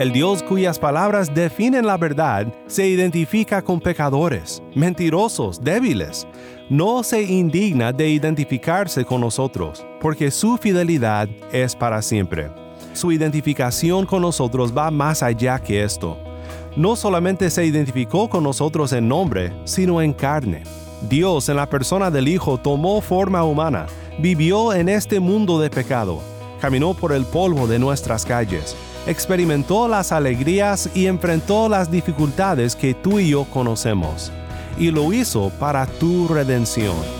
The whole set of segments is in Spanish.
El Dios cuyas palabras definen la verdad se identifica con pecadores, mentirosos, débiles. No se indigna de identificarse con nosotros, porque su fidelidad es para siempre. Su identificación con nosotros va más allá que esto. No solamente se identificó con nosotros en nombre, sino en carne. Dios en la persona del Hijo tomó forma humana, vivió en este mundo de pecado, caminó por el polvo de nuestras calles, experimentó las alegrías y enfrentó las dificultades que tú y yo conocemos, y lo hizo para tu redención.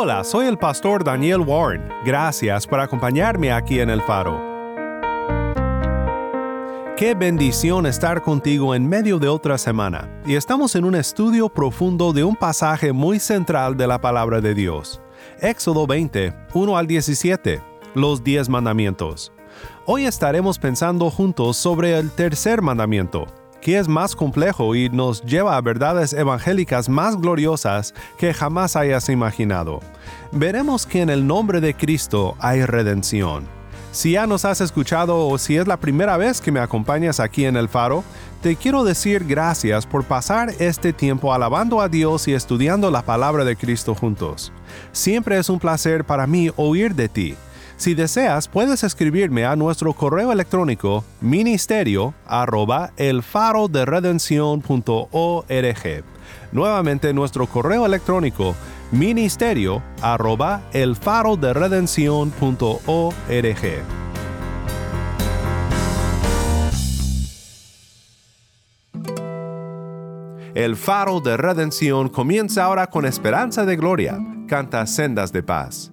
Hola, soy el pastor Daniel Warren. Gracias por acompañarme aquí en El Faro. Qué bendición estar contigo en medio de otra semana. Y estamos en un estudio profundo de un pasaje muy central de la palabra de Dios. Éxodo 20, 1 al 17, los 10 mandamientos. Hoy estaremos pensando juntos sobre el tercer mandamiento, que es más complejo y nos lleva a verdades evangélicas más gloriosas que jamás hayas imaginado. Veremos que en el nombre de Cristo hay redención. Si ya nos has escuchado o si es la primera vez que me acompañas aquí en el faro, te quiero decir gracias por pasar este tiempo alabando a Dios y estudiando la palabra de Cristo juntos. Siempre es un placer para mí oír de ti. Si deseas, puedes escribirme a nuestro correo electrónico ministerio arroba el faro de Nuevamente nuestro correo electrónico ministerio arroba el faro de El faro de redención comienza ahora con esperanza de gloria. Canta sendas de paz.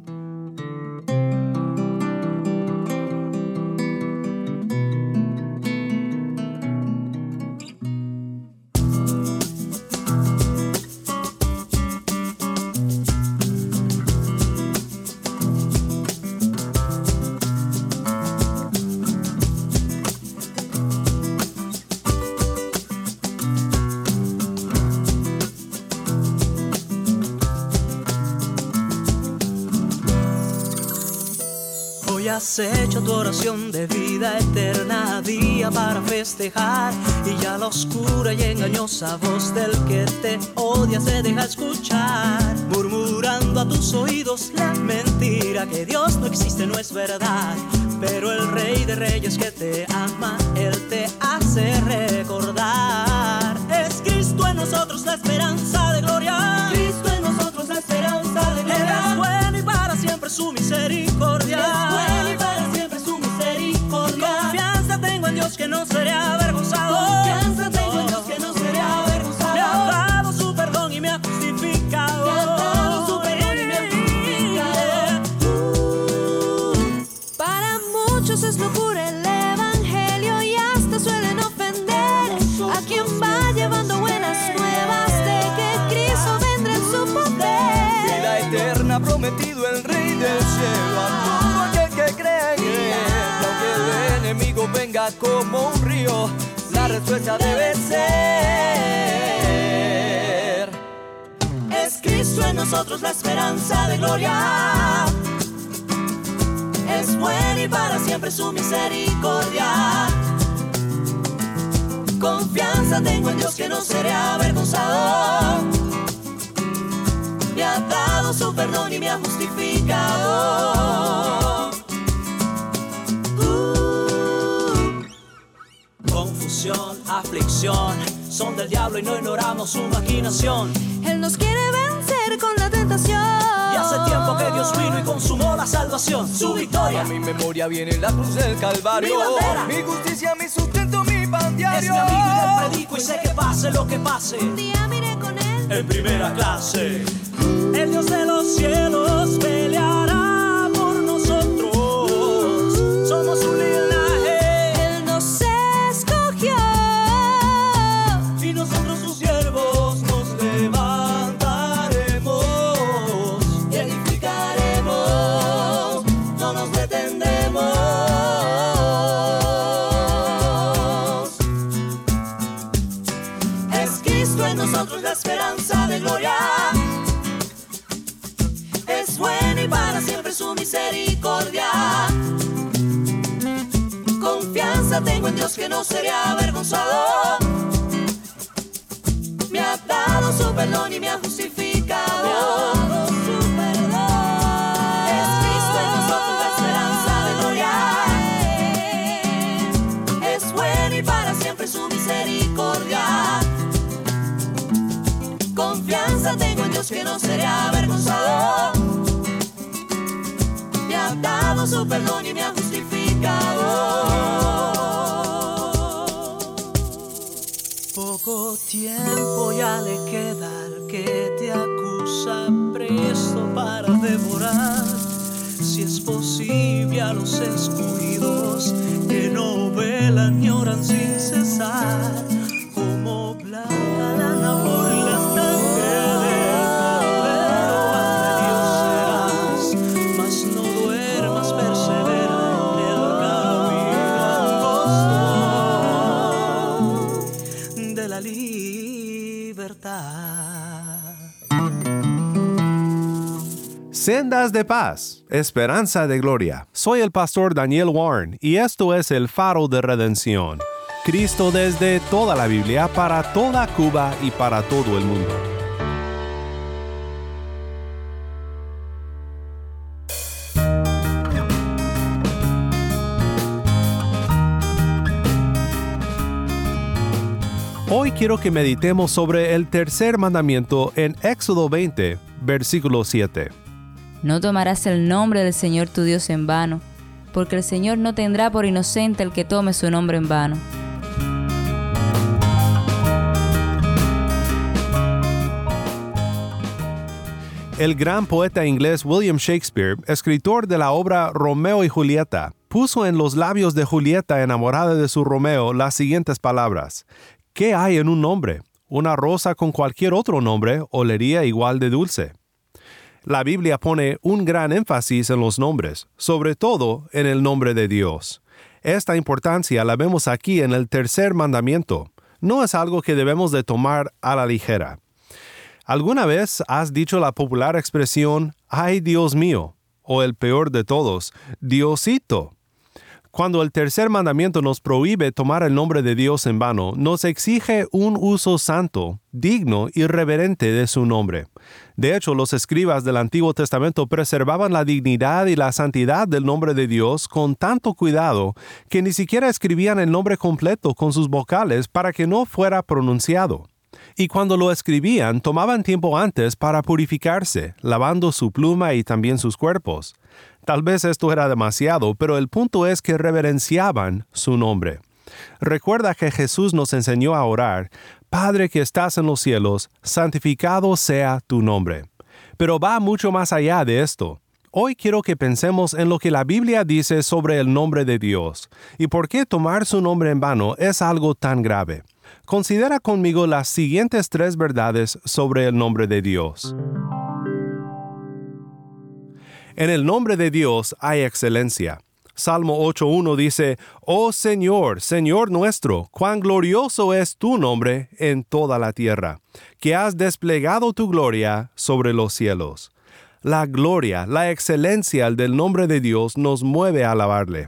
Tu oración de vida eterna día para festejar. Y ya la oscura y engañosa voz del que te odia se deja escuchar. Murmurando a tus oídos la mentira que Dios no existe no es verdad. Pero el rey de reyes que te ama él te hace recordar. Es Cristo en nosotros la esperanza de gloria. Cristo en nosotros la esperanza de gloria es bueno y para siempre su misericordia que respuesta debe ser. Es Cristo en nosotros la esperanza de gloria. Es bueno y para siempre su misericordia. Confianza tengo en Dios que no seré avergonzado. Me ha dado su perdón y me ha justificado. Confusión, aflicción, son del diablo y no ignoramos su maquinación. Él nos quiere vencer con la tentación. Y hace tiempo que Dios vino y consumó la salvación, su victoria. A mi memoria viene la cruz del Calvario. Mi bandera. Mi justicia, mi sustento, mi pan Es diario. mi amigo y le predico y sé que pase lo que pase. Un día miré con él. En primera clase, el Dios de los cielos peleará Confianza tengo en Dios que no seré avergonzado. Me ha dado su perdón y me ha justificado. Es Cristo en nosotros la esperanza de gloria. Es bueno y para siempre su misericordia. Confianza tengo en Dios que no seré avergonzado. Me ha dado su perdón y me ha justificado. Poco tiempo ya le queda al que te acusa presto para devorar. Si es posible a los escogidos que no velan ni oran sin cesar. Sendas de paz, esperanza de gloria. Soy el pastor Daniel Warren y esto es el faro de redención. Cristo desde toda la Biblia para toda Cuba y para todo el mundo. Hoy quiero que meditemos sobre el tercer mandamiento en Éxodo 20, versículo 7. No tomarás el nombre del Señor tu Dios en vano, porque el Señor no tendrá por inocente el que tome su nombre en vano. El gran poeta inglés William Shakespeare, escritor de la obra Romeo y Julieta, puso en los labios de Julieta enamorada de su Romeo las siguientes palabras. ¿Qué hay en un nombre? Una rosa con cualquier otro nombre olería igual de dulce. La Biblia pone un gran énfasis en los nombres, sobre todo en el nombre de Dios. Esta importancia la vemos aquí en el tercer mandamiento. No es algo que debemos de tomar a la ligera. ¿Alguna vez has dicho la popular expresión, ay Dios mío? O el peor de todos, Diosito. Cuando el tercer mandamiento nos prohíbe tomar el nombre de Dios en vano, nos exige un uso santo, digno y reverente de su nombre. De hecho, los escribas del Antiguo Testamento preservaban la dignidad y la santidad del nombre de Dios con tanto cuidado que ni siquiera escribían el nombre completo con sus vocales para que no fuera pronunciado. Y cuando lo escribían, tomaban tiempo antes para purificarse, lavando su pluma y también sus cuerpos. Tal vez esto era demasiado, pero el punto es que reverenciaban su nombre. Recuerda que Jesús nos enseñó a orar, Padre que estás en los cielos, santificado sea tu nombre. Pero va mucho más allá de esto. Hoy quiero que pensemos en lo que la Biblia dice sobre el nombre de Dios y por qué tomar su nombre en vano es algo tan grave. Considera conmigo las siguientes tres verdades sobre el nombre de Dios. En el nombre de Dios hay excelencia. Salmo 8.1 dice, Oh Señor, Señor nuestro, cuán glorioso es tu nombre en toda la tierra, que has desplegado tu gloria sobre los cielos. La gloria, la excelencia del nombre de Dios nos mueve a alabarle.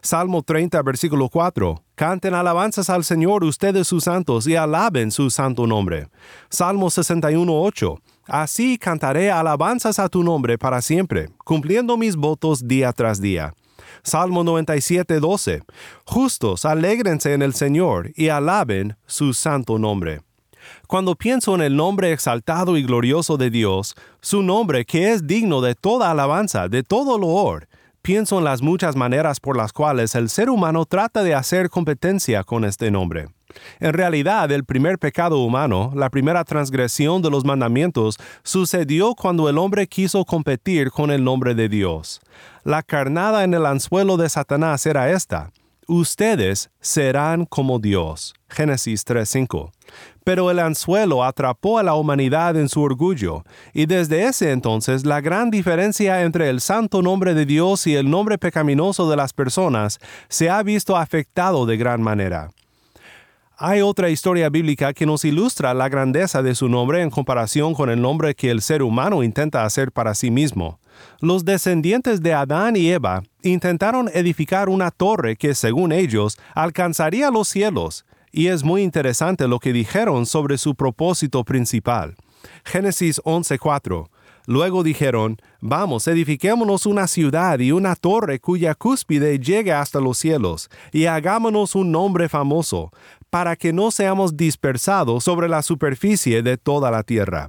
Salmo 30, versículo 4. Canten alabanzas al Señor ustedes sus santos y alaben su santo nombre. Salmo 61, 8. Así cantaré alabanzas a tu nombre para siempre, cumpliendo mis votos día tras día. Salmo 97, 12. Justos, alégrense en el Señor y alaben su santo nombre. Cuando pienso en el nombre exaltado y glorioso de Dios, su nombre que es digno de toda alabanza, de todo loor, pienso en las muchas maneras por las cuales el ser humano trata de hacer competencia con este nombre. En realidad, el primer pecado humano, la primera transgresión de los mandamientos, sucedió cuando el hombre quiso competir con el nombre de Dios. La carnada en el anzuelo de Satanás era esta. Ustedes serán como Dios. Génesis 3.5. Pero el anzuelo atrapó a la humanidad en su orgullo, y desde ese entonces la gran diferencia entre el santo nombre de Dios y el nombre pecaminoso de las personas se ha visto afectado de gran manera. Hay otra historia bíblica que nos ilustra la grandeza de su nombre en comparación con el nombre que el ser humano intenta hacer para sí mismo. Los descendientes de Adán y Eva intentaron edificar una torre que, según ellos, alcanzaría los cielos, y es muy interesante lo que dijeron sobre su propósito principal. Génesis 11:4 Luego dijeron, Vamos, edifiquémonos una ciudad y una torre cuya cúspide llegue hasta los cielos, y hagámonos un nombre famoso, para que no seamos dispersados sobre la superficie de toda la tierra.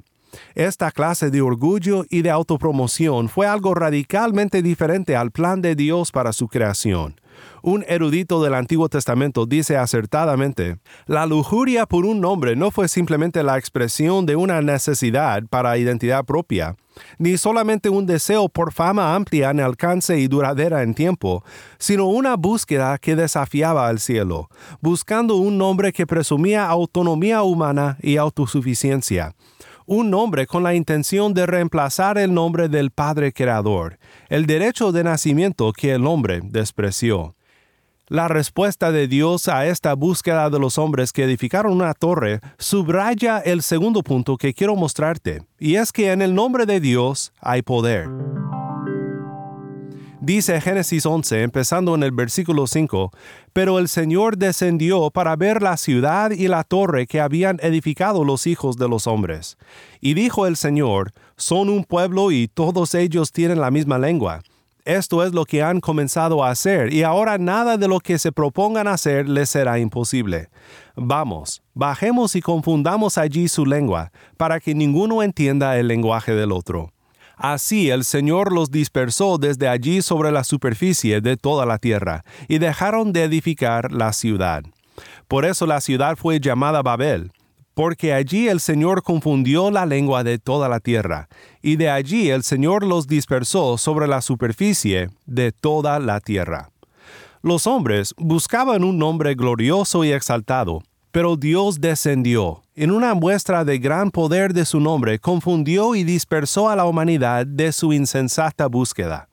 Esta clase de orgullo y de autopromoción fue algo radicalmente diferente al plan de Dios para su creación. Un erudito del Antiguo Testamento dice acertadamente, la lujuria por un nombre no fue simplemente la expresión de una necesidad para identidad propia, ni solamente un deseo por fama amplia en alcance y duradera en tiempo, sino una búsqueda que desafiaba al cielo, buscando un nombre que presumía autonomía humana y autosuficiencia un nombre con la intención de reemplazar el nombre del Padre Creador, el derecho de nacimiento que el hombre despreció. La respuesta de Dios a esta búsqueda de los hombres que edificaron una torre subraya el segundo punto que quiero mostrarte, y es que en el nombre de Dios hay poder. Dice Génesis 11, empezando en el versículo 5, Pero el Señor descendió para ver la ciudad y la torre que habían edificado los hijos de los hombres. Y dijo el Señor, Son un pueblo y todos ellos tienen la misma lengua. Esto es lo que han comenzado a hacer, y ahora nada de lo que se propongan hacer les será imposible. Vamos, bajemos y confundamos allí su lengua, para que ninguno entienda el lenguaje del otro. Así el Señor los dispersó desde allí sobre la superficie de toda la tierra, y dejaron de edificar la ciudad. Por eso la ciudad fue llamada Babel, porque allí el Señor confundió la lengua de toda la tierra, y de allí el Señor los dispersó sobre la superficie de toda la tierra. Los hombres buscaban un nombre glorioso y exaltado, pero Dios descendió, en una muestra de gran poder de su nombre, confundió y dispersó a la humanidad de su insensata búsqueda.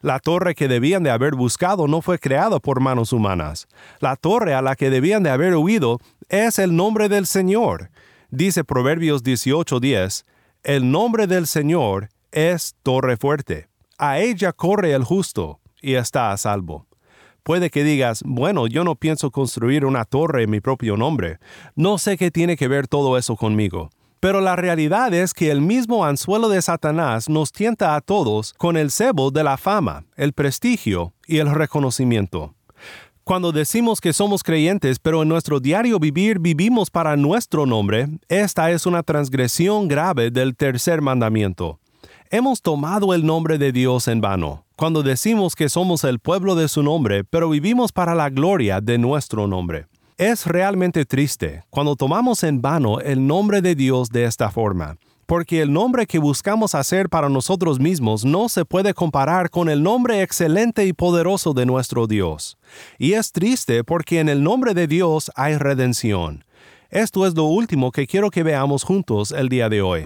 La torre que debían de haber buscado no fue creada por manos humanas. La torre a la que debían de haber huido es el nombre del Señor. Dice Proverbios 18:10, el nombre del Señor es torre fuerte. A ella corre el justo y está a salvo. Puede que digas, bueno, yo no pienso construir una torre en mi propio nombre. No sé qué tiene que ver todo eso conmigo. Pero la realidad es que el mismo anzuelo de Satanás nos tienta a todos con el cebo de la fama, el prestigio y el reconocimiento. Cuando decimos que somos creyentes, pero en nuestro diario vivir vivimos para nuestro nombre, esta es una transgresión grave del tercer mandamiento. Hemos tomado el nombre de Dios en vano cuando decimos que somos el pueblo de su nombre, pero vivimos para la gloria de nuestro nombre. Es realmente triste cuando tomamos en vano el nombre de Dios de esta forma, porque el nombre que buscamos hacer para nosotros mismos no se puede comparar con el nombre excelente y poderoso de nuestro Dios. Y es triste porque en el nombre de Dios hay redención. Esto es lo último que quiero que veamos juntos el día de hoy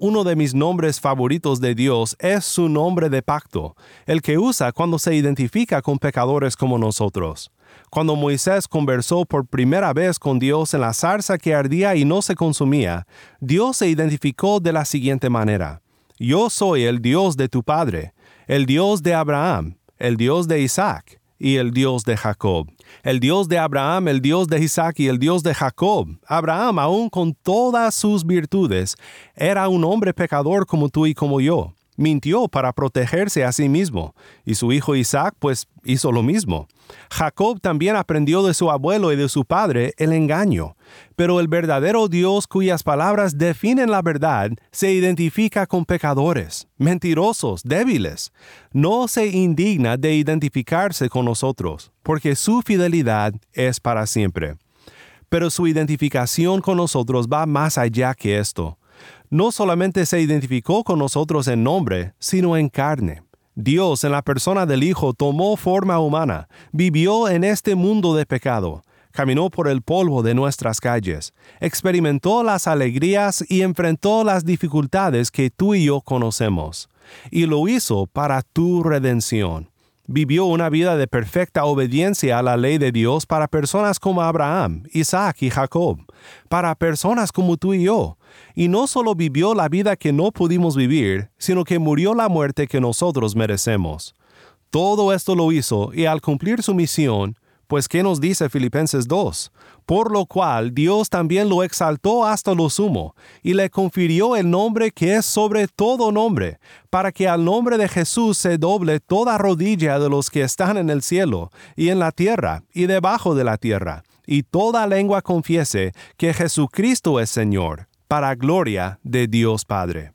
uno de mis nombres favoritos de Dios es su nombre de pacto, el que usa cuando se identifica con pecadores como nosotros. Cuando Moisés conversó por primera vez con Dios en la zarza que ardía y no se consumía, Dios se identificó de la siguiente manera. Yo soy el Dios de tu Padre, el Dios de Abraham, el Dios de Isaac y el Dios de Jacob. El Dios de Abraham, el Dios de Isaac y el Dios de Jacob. Abraham, aun con todas sus virtudes, era un hombre pecador como tú y como yo. Mintió para protegerse a sí mismo, y su hijo Isaac pues hizo lo mismo. Jacob también aprendió de su abuelo y de su padre el engaño, pero el verdadero Dios cuyas palabras definen la verdad se identifica con pecadores, mentirosos, débiles. No se indigna de identificarse con nosotros, porque su fidelidad es para siempre. Pero su identificación con nosotros va más allá que esto. No solamente se identificó con nosotros en nombre, sino en carne. Dios en la persona del Hijo tomó forma humana, vivió en este mundo de pecado, caminó por el polvo de nuestras calles, experimentó las alegrías y enfrentó las dificultades que tú y yo conocemos, y lo hizo para tu redención. Vivió una vida de perfecta obediencia a la ley de Dios para personas como Abraham, Isaac y Jacob, para personas como tú y yo, y no solo vivió la vida que no pudimos vivir, sino que murió la muerte que nosotros merecemos. Todo esto lo hizo y al cumplir su misión, pues ¿qué nos dice Filipenses 2? Por lo cual Dios también lo exaltó hasta lo sumo, y le confirió el nombre que es sobre todo nombre, para que al nombre de Jesús se doble toda rodilla de los que están en el cielo, y en la tierra, y debajo de la tierra, y toda lengua confiese que Jesucristo es Señor, para gloria de Dios Padre.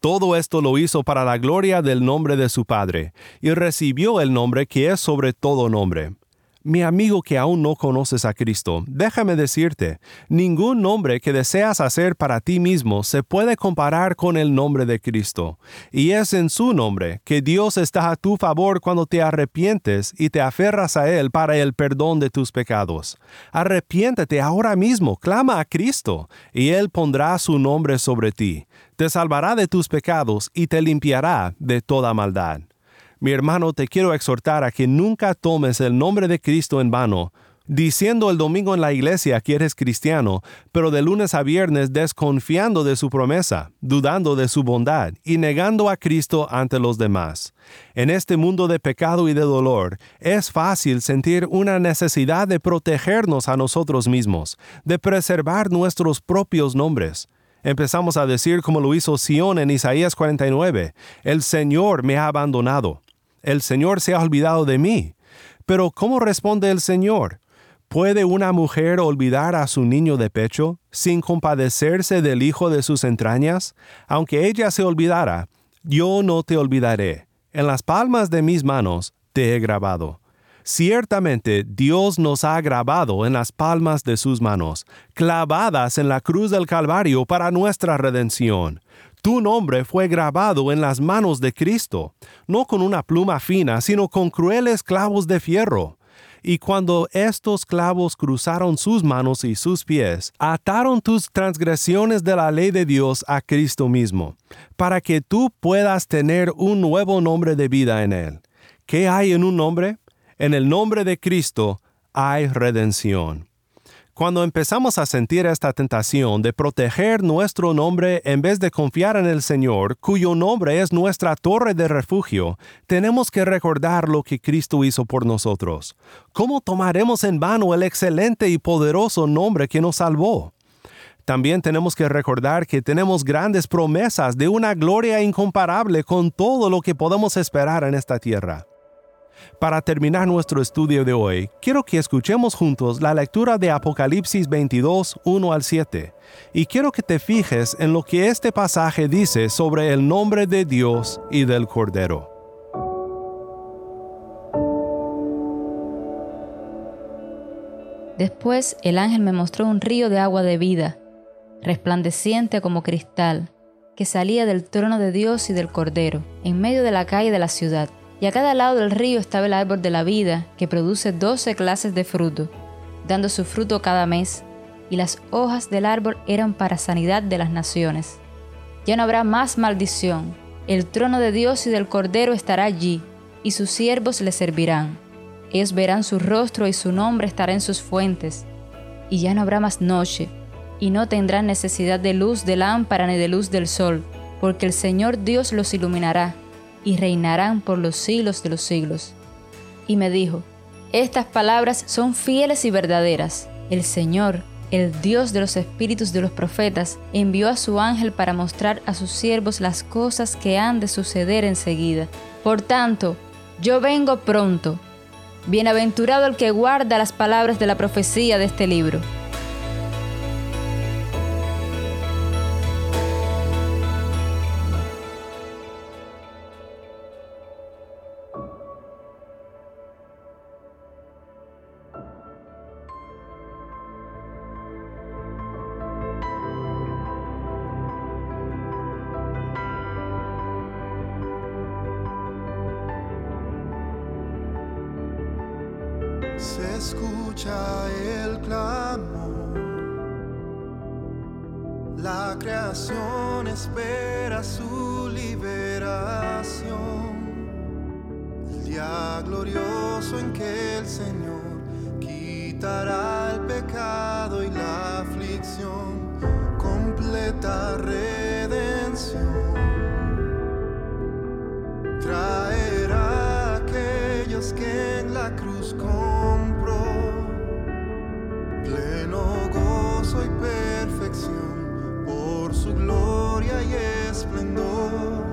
Todo esto lo hizo para la gloria del nombre de su Padre, y recibió el nombre que es sobre todo nombre mi amigo que aún no conoces a Cristo, déjame decirte, ningún nombre que deseas hacer para ti mismo se puede comparar con el nombre de Cristo. Y es en su nombre que Dios está a tu favor cuando te arrepientes y te aferras a Él para el perdón de tus pecados. Arrepiéntete ahora mismo, clama a Cristo, y Él pondrá su nombre sobre ti. Te salvará de tus pecados y te limpiará de toda maldad. Mi hermano, te quiero exhortar a que nunca tomes el nombre de Cristo en vano, diciendo el domingo en la iglesia que eres cristiano, pero de lunes a viernes desconfiando de su promesa, dudando de su bondad y negando a Cristo ante los demás. En este mundo de pecado y de dolor, es fácil sentir una necesidad de protegernos a nosotros mismos, de preservar nuestros propios nombres. Empezamos a decir como lo hizo Sión en Isaías 49, El Señor me ha abandonado el Señor se ha olvidado de mí. Pero ¿cómo responde el Señor? ¿Puede una mujer olvidar a su niño de pecho sin compadecerse del hijo de sus entrañas? Aunque ella se olvidara, yo no te olvidaré. En las palmas de mis manos te he grabado. Ciertamente Dios nos ha grabado en las palmas de sus manos, clavadas en la cruz del Calvario para nuestra redención. Tu nombre fue grabado en las manos de Cristo, no con una pluma fina, sino con crueles clavos de fierro. Y cuando estos clavos cruzaron sus manos y sus pies, ataron tus transgresiones de la ley de Dios a Cristo mismo, para que tú puedas tener un nuevo nombre de vida en él. ¿Qué hay en un nombre? En el nombre de Cristo hay redención. Cuando empezamos a sentir esta tentación de proteger nuestro nombre en vez de confiar en el Señor, cuyo nombre es nuestra torre de refugio, tenemos que recordar lo que Cristo hizo por nosotros. ¿Cómo tomaremos en vano el excelente y poderoso nombre que nos salvó? También tenemos que recordar que tenemos grandes promesas de una gloria incomparable con todo lo que podemos esperar en esta tierra. Para terminar nuestro estudio de hoy, quiero que escuchemos juntos la lectura de Apocalipsis 22, 1 al 7, y quiero que te fijes en lo que este pasaje dice sobre el nombre de Dios y del Cordero. Después el ángel me mostró un río de agua de vida, resplandeciente como cristal, que salía del trono de Dios y del Cordero, en medio de la calle de la ciudad y a cada lado del río estaba el árbol de la vida, que produce doce clases de fruto, dando su fruto cada mes, y las hojas del árbol eran para sanidad de las naciones. Ya no habrá más maldición, el trono de Dios y del Cordero estará allí, y sus siervos le servirán. Ellos verán su rostro y su nombre estará en sus fuentes, y ya no habrá más noche, y no tendrán necesidad de luz de lámpara ni de luz del sol, porque el Señor Dios los iluminará y reinarán por los siglos de los siglos. Y me dijo, estas palabras son fieles y verdaderas. El Señor, el Dios de los espíritus de los profetas, envió a su ángel para mostrar a sus siervos las cosas que han de suceder enseguida. Por tanto, yo vengo pronto. Bienaventurado el que guarda las palabras de la profecía de este libro. Escucha el clamor, la creación espera su liberación, el día glorioso en que el Señor quitará pleno gozo y perfección por su gloria y esplendor.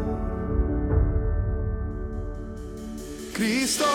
Cristo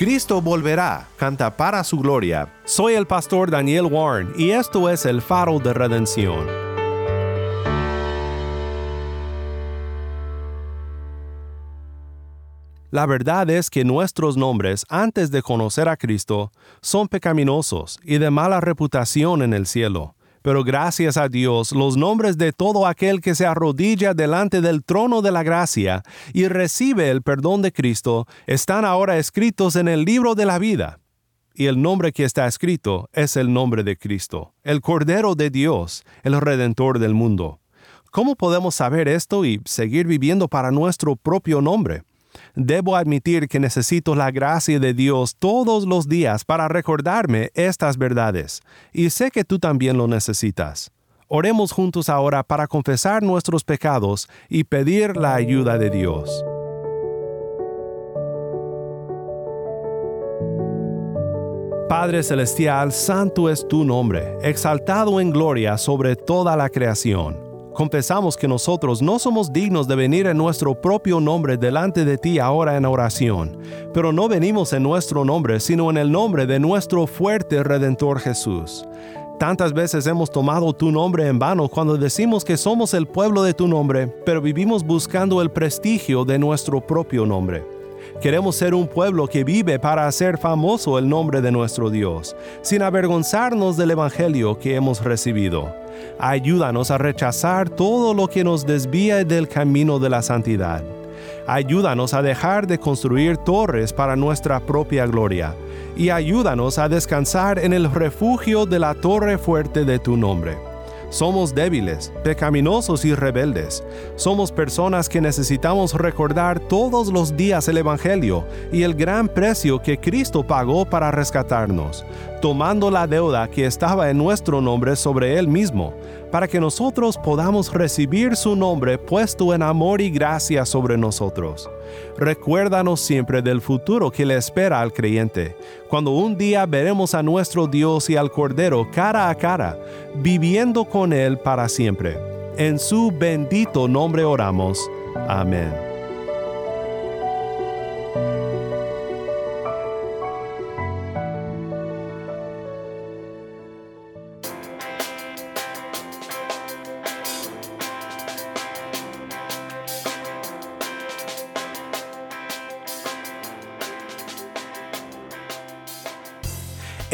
Cristo volverá, canta para su gloria. Soy el pastor Daniel Warren y esto es el faro de redención. La verdad es que nuestros nombres antes de conocer a Cristo son pecaminosos y de mala reputación en el cielo. Pero gracias a Dios, los nombres de todo aquel que se arrodilla delante del trono de la gracia y recibe el perdón de Cristo están ahora escritos en el libro de la vida. Y el nombre que está escrito es el nombre de Cristo, el Cordero de Dios, el Redentor del mundo. ¿Cómo podemos saber esto y seguir viviendo para nuestro propio nombre? Debo admitir que necesito la gracia de Dios todos los días para recordarme estas verdades, y sé que tú también lo necesitas. Oremos juntos ahora para confesar nuestros pecados y pedir la ayuda de Dios. Padre Celestial, santo es tu nombre, exaltado en gloria sobre toda la creación. Confesamos que nosotros no somos dignos de venir en nuestro propio nombre delante de ti ahora en oración, pero no venimos en nuestro nombre, sino en el nombre de nuestro fuerte Redentor Jesús. Tantas veces hemos tomado tu nombre en vano cuando decimos que somos el pueblo de tu nombre, pero vivimos buscando el prestigio de nuestro propio nombre. Queremos ser un pueblo que vive para hacer famoso el nombre de nuestro Dios, sin avergonzarnos del Evangelio que hemos recibido. Ayúdanos a rechazar todo lo que nos desvía del camino de la santidad. Ayúdanos a dejar de construir torres para nuestra propia gloria, y ayúdanos a descansar en el refugio de la torre fuerte de tu nombre. Somos débiles, pecaminosos y rebeldes. Somos personas que necesitamos recordar todos los días el Evangelio y el gran precio que Cristo pagó para rescatarnos, tomando la deuda que estaba en nuestro nombre sobre Él mismo, para que nosotros podamos recibir su nombre puesto en amor y gracia sobre nosotros. Recuérdanos siempre del futuro que le espera al creyente, cuando un día veremos a nuestro Dios y al Cordero cara a cara, viviendo con Él para siempre. En su bendito nombre oramos. Amén.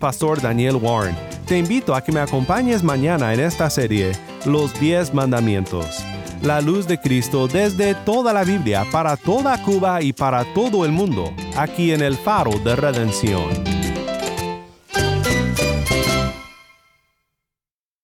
pastor Daniel Warren. Te invito a que me acompañes mañana en esta serie, Los 10 Mandamientos. La luz de Cristo desde toda la Biblia, para toda Cuba y para todo el mundo, aquí en el faro de redención.